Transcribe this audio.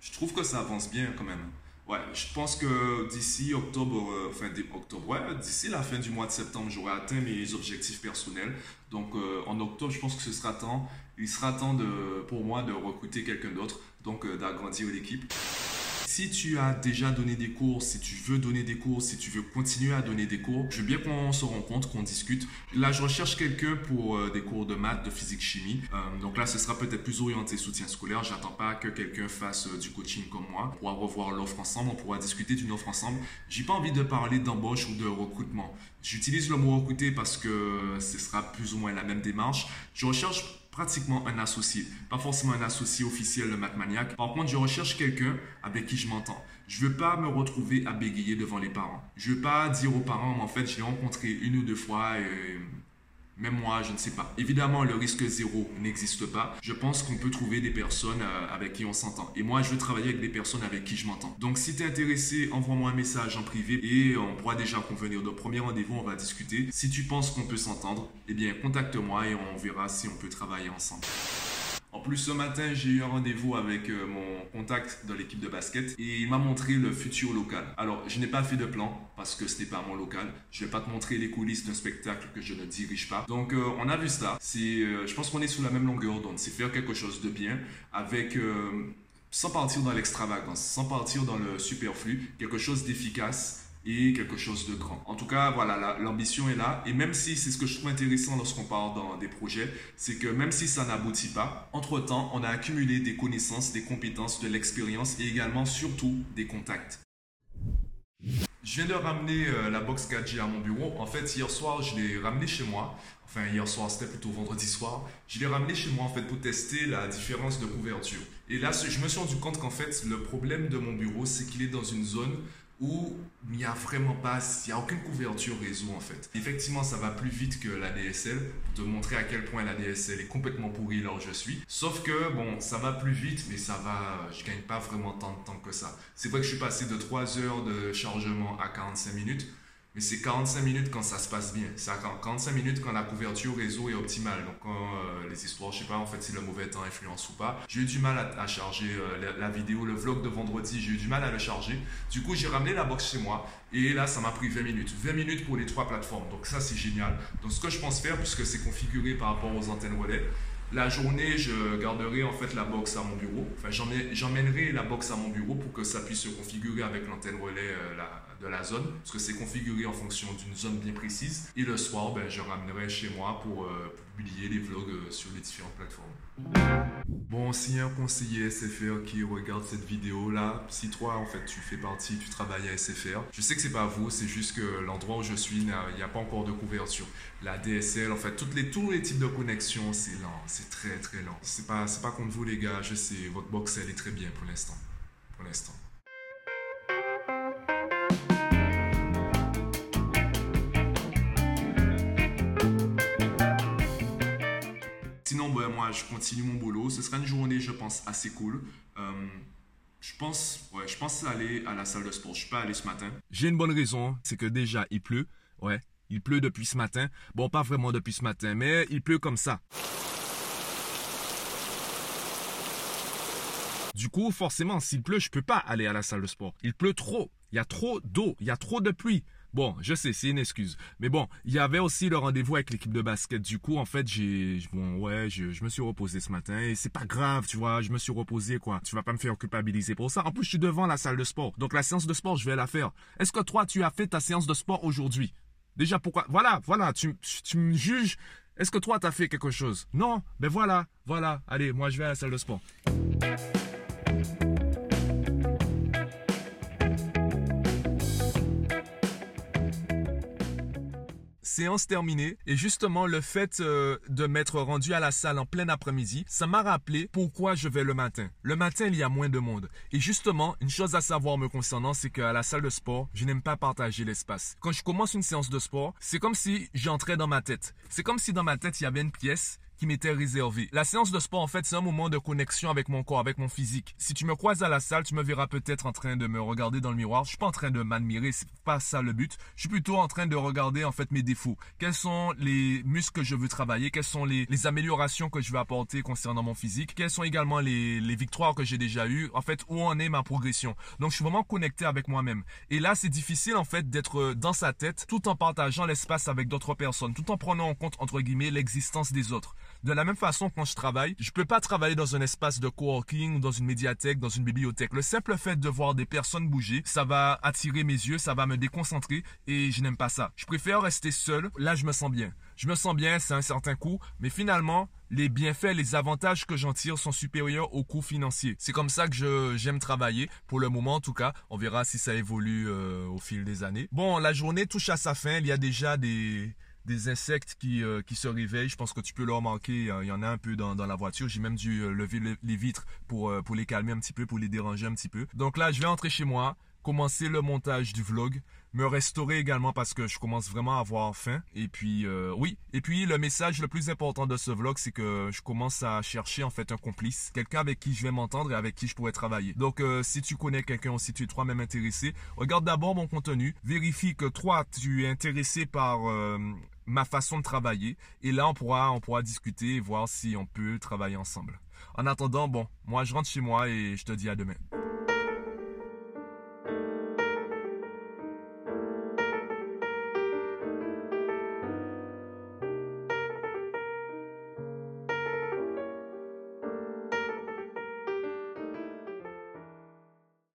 Je trouve que ça avance bien quand même. Ouais, je pense que d'ici octobre, euh, enfin octobre, d'ici la fin du mois de septembre, j'aurai atteint mes objectifs personnels. Donc euh, en octobre, je pense que ce sera temps, il sera temps de, pour moi de recruter quelqu'un d'autre, donc euh, d'agrandir l'équipe. Si tu as déjà donné des cours, si tu veux donner des cours, si tu veux continuer à donner des cours, je veux bien qu'on se rencontre, qu'on discute. Là, je recherche quelqu'un pour euh, des cours de maths, de physique, chimie. Euh, donc là, ce sera peut-être plus orienté soutien scolaire. J'attends pas que quelqu'un fasse euh, du coaching comme moi. On pourra revoir l'offre ensemble, on pourra discuter d'une offre ensemble. J'ai pas envie de parler d'embauche ou de recrutement. J'utilise le mot recruter parce que ce sera plus ou moins la même démarche. Je recherche pratiquement un associé. Pas forcément un associé officiel de Mathmaniac. Par contre, je recherche quelqu'un avec qui je m'entends. Je veux pas me retrouver à bégayer devant les parents. Je veux pas dire aux parents, en fait, je l'ai rencontré une ou deux fois et même moi, je ne sais pas. Évidemment, le risque zéro n'existe pas. Je pense qu'on peut trouver des personnes euh, avec qui on s'entend. Et moi, je veux travailler avec des personnes avec qui je m'entends. Donc, si tu es intéressé, envoie-moi un message en privé et on pourra déjà convenir de premier rendez-vous, on va discuter. Si tu penses qu'on peut s'entendre, eh bien, contacte-moi et on verra si on peut travailler ensemble. En plus, ce matin, j'ai eu un rendez-vous avec euh, mon contact dans l'équipe de basket et il m'a montré le futur local. Alors, je n'ai pas fait de plan parce que ce n'est pas mon local. Je vais pas te montrer les coulisses d'un spectacle que je ne dirige pas. Donc, euh, on a vu ça. Euh, je pense qu'on est sous la même longueur d'onde. C'est faire quelque chose de bien avec sans partir dans l'extravagance, sans partir dans le superflu, quelque chose d'efficace et quelque chose de grand. En tout cas, voilà, l'ambition est là. Et même si c'est ce que je trouve intéressant lorsqu'on parle dans des projets, c'est que même si ça n'aboutit pas, entre-temps, on a accumulé des connaissances, des compétences, de l'expérience et également, surtout, des contacts. Je viens de ramener euh, la box 4G à mon bureau. En fait, hier soir, je l'ai ramené chez moi. Enfin, hier soir, c'était plutôt vendredi soir. Je l'ai ramené chez moi, en fait, pour tester la différence de couverture. Et là, je me suis rendu compte qu'en fait, le problème de mon bureau, c'est qu'il est dans une zone où il n'y a vraiment pas, il n'y a aucune couverture réseau en fait. Effectivement, ça va plus vite que la DSL pour te montrer à quel point la DSL est complètement pourrie là où je suis. Sauf que bon, ça va plus vite, mais ça va, je gagne pas vraiment tant de temps que ça. C'est vrai que je suis passé de 3 heures de chargement à 45 minutes. Mais c'est 45 minutes quand ça se passe bien. C'est 45 minutes quand la couverture réseau est optimale. Donc quand euh, les histoires, je sais pas en fait si le mauvais temps influence ou pas. J'ai eu du mal à, charger euh, la, vidéo, le vlog de vendredi, j'ai eu du mal à le charger. Du coup, j'ai ramené la box chez moi et là, ça m'a pris 20 minutes. 20 minutes pour les trois plateformes. Donc ça, c'est génial. Donc ce que je pense faire, puisque c'est configuré par rapport aux antennes relais, la journée, je garderai en fait la box à mon bureau. Enfin, j'emmènerai la box à mon bureau pour que ça puisse se configurer avec l'antenne relais euh, de la zone, parce que c'est configuré en fonction d'une zone bien précise. Et le soir, ben, je ramènerai chez moi pour, euh, publier les vlogs euh, sur les différentes plateformes. Bon, a un conseiller SFR qui regarde cette vidéo là, si toi en fait tu fais partie, tu travailles à SFR, je sais que c'est pas vous, c'est juste que l'endroit où je suis, il n'y a pas encore de couverture. La DSL, en fait, toutes les, tous les types de connexions, c'est lent, c'est très très lent. C'est pas, pas contre vous les gars, je sais, votre box elle est très bien pour l'instant. Pour l'instant. Ben, moi, je continue mon boulot. Ce sera une journée, je pense, assez cool. Euh, je pense, ouais, je pense aller à la salle de sport. Je pas allé ce matin. J'ai une bonne raison, c'est que déjà il pleut. Ouais, il pleut depuis ce matin. Bon, pas vraiment depuis ce matin, mais il pleut comme ça. Du coup, forcément, s'il pleut, je peux pas aller à la salle de sport. Il pleut trop. Il y a trop d'eau. Il y a trop de pluie. Bon, je sais, c'est une excuse. Mais bon, il y avait aussi le rendez-vous avec l'équipe de basket. Du coup, en fait, j'ai, bon, ouais, je, me suis reposé ce matin et c'est pas grave, tu vois, je me suis reposé, quoi. Tu vas pas me faire culpabiliser pour ça. En plus, je suis devant la salle de sport. Donc, la séance de sport, je vais la faire. Est-ce que toi, tu as fait ta séance de sport aujourd'hui? Déjà, pourquoi? Voilà, voilà, tu, tu me juges. Est-ce que toi, tu as fait quelque chose? Non? Ben voilà, voilà. Allez, moi, je vais à la salle de sport. Séance terminée. Et justement, le fait euh, de m'être rendu à la salle en plein après-midi, ça m'a rappelé pourquoi je vais le matin. Le matin, il y a moins de monde. Et justement, une chose à savoir me concernant, c'est qu'à la salle de sport, je n'aime pas partager l'espace. Quand je commence une séance de sport, c'est comme si j'entrais dans ma tête. C'est comme si dans ma tête, il y avait une pièce qui m'était réservé. La séance de sport, en fait, c'est un moment de connexion avec mon corps, avec mon physique. Si tu me croises à la salle, tu me verras peut-être en train de me regarder dans le miroir. Je suis pas en train de m'admirer, c'est pas ça le but. Je suis plutôt en train de regarder, en fait, mes défauts. Quels sont les muscles que je veux travailler? Quelles sont les, améliorations que je veux apporter concernant mon physique? Quelles sont également les, les victoires que j'ai déjà eues? En fait, où en est ma progression? Donc, je suis vraiment connecté avec moi-même. Et là, c'est difficile, en fait, d'être dans sa tête tout en partageant l'espace avec d'autres personnes, tout en prenant en compte, entre guillemets, l'existence des autres. De la même façon, quand je travaille, je peux pas travailler dans un espace de coworking dans une médiathèque, dans une bibliothèque. Le simple fait de voir des personnes bouger, ça va attirer mes yeux, ça va me déconcentrer et je n'aime pas ça. Je préfère rester seul. Là, je me sens bien. Je me sens bien, c'est un certain coût, mais finalement, les bienfaits, les avantages que j'en tire sont supérieurs aux coûts financiers. C'est comme ça que je j'aime travailler. Pour le moment, en tout cas, on verra si ça évolue euh, au fil des années. Bon, la journée touche à sa fin. Il y a déjà des des insectes qui, euh, qui se réveillent. Je pense que tu peux le remarquer. Il y en a un peu dans, la voiture. J'ai même dû euh, lever les vitres pour, pour les calmer un petit peu, pour les déranger un petit peu. Donc là, je vais entrer chez moi commencer le montage du vlog, me restaurer également parce que je commence vraiment à avoir faim. Et puis euh, oui, et puis le message le plus important de ce vlog, c'est que je commence à chercher en fait un complice, quelqu'un avec qui je vais m'entendre et avec qui je pourrais travailler. Donc euh, si tu connais quelqu'un si tu es toi-même intéressé, regarde d'abord mon contenu, vérifie que toi tu es intéressé par euh, ma façon de travailler et là on pourra on pourra discuter et voir si on peut travailler ensemble. En attendant, bon, moi je rentre chez moi et je te dis à demain.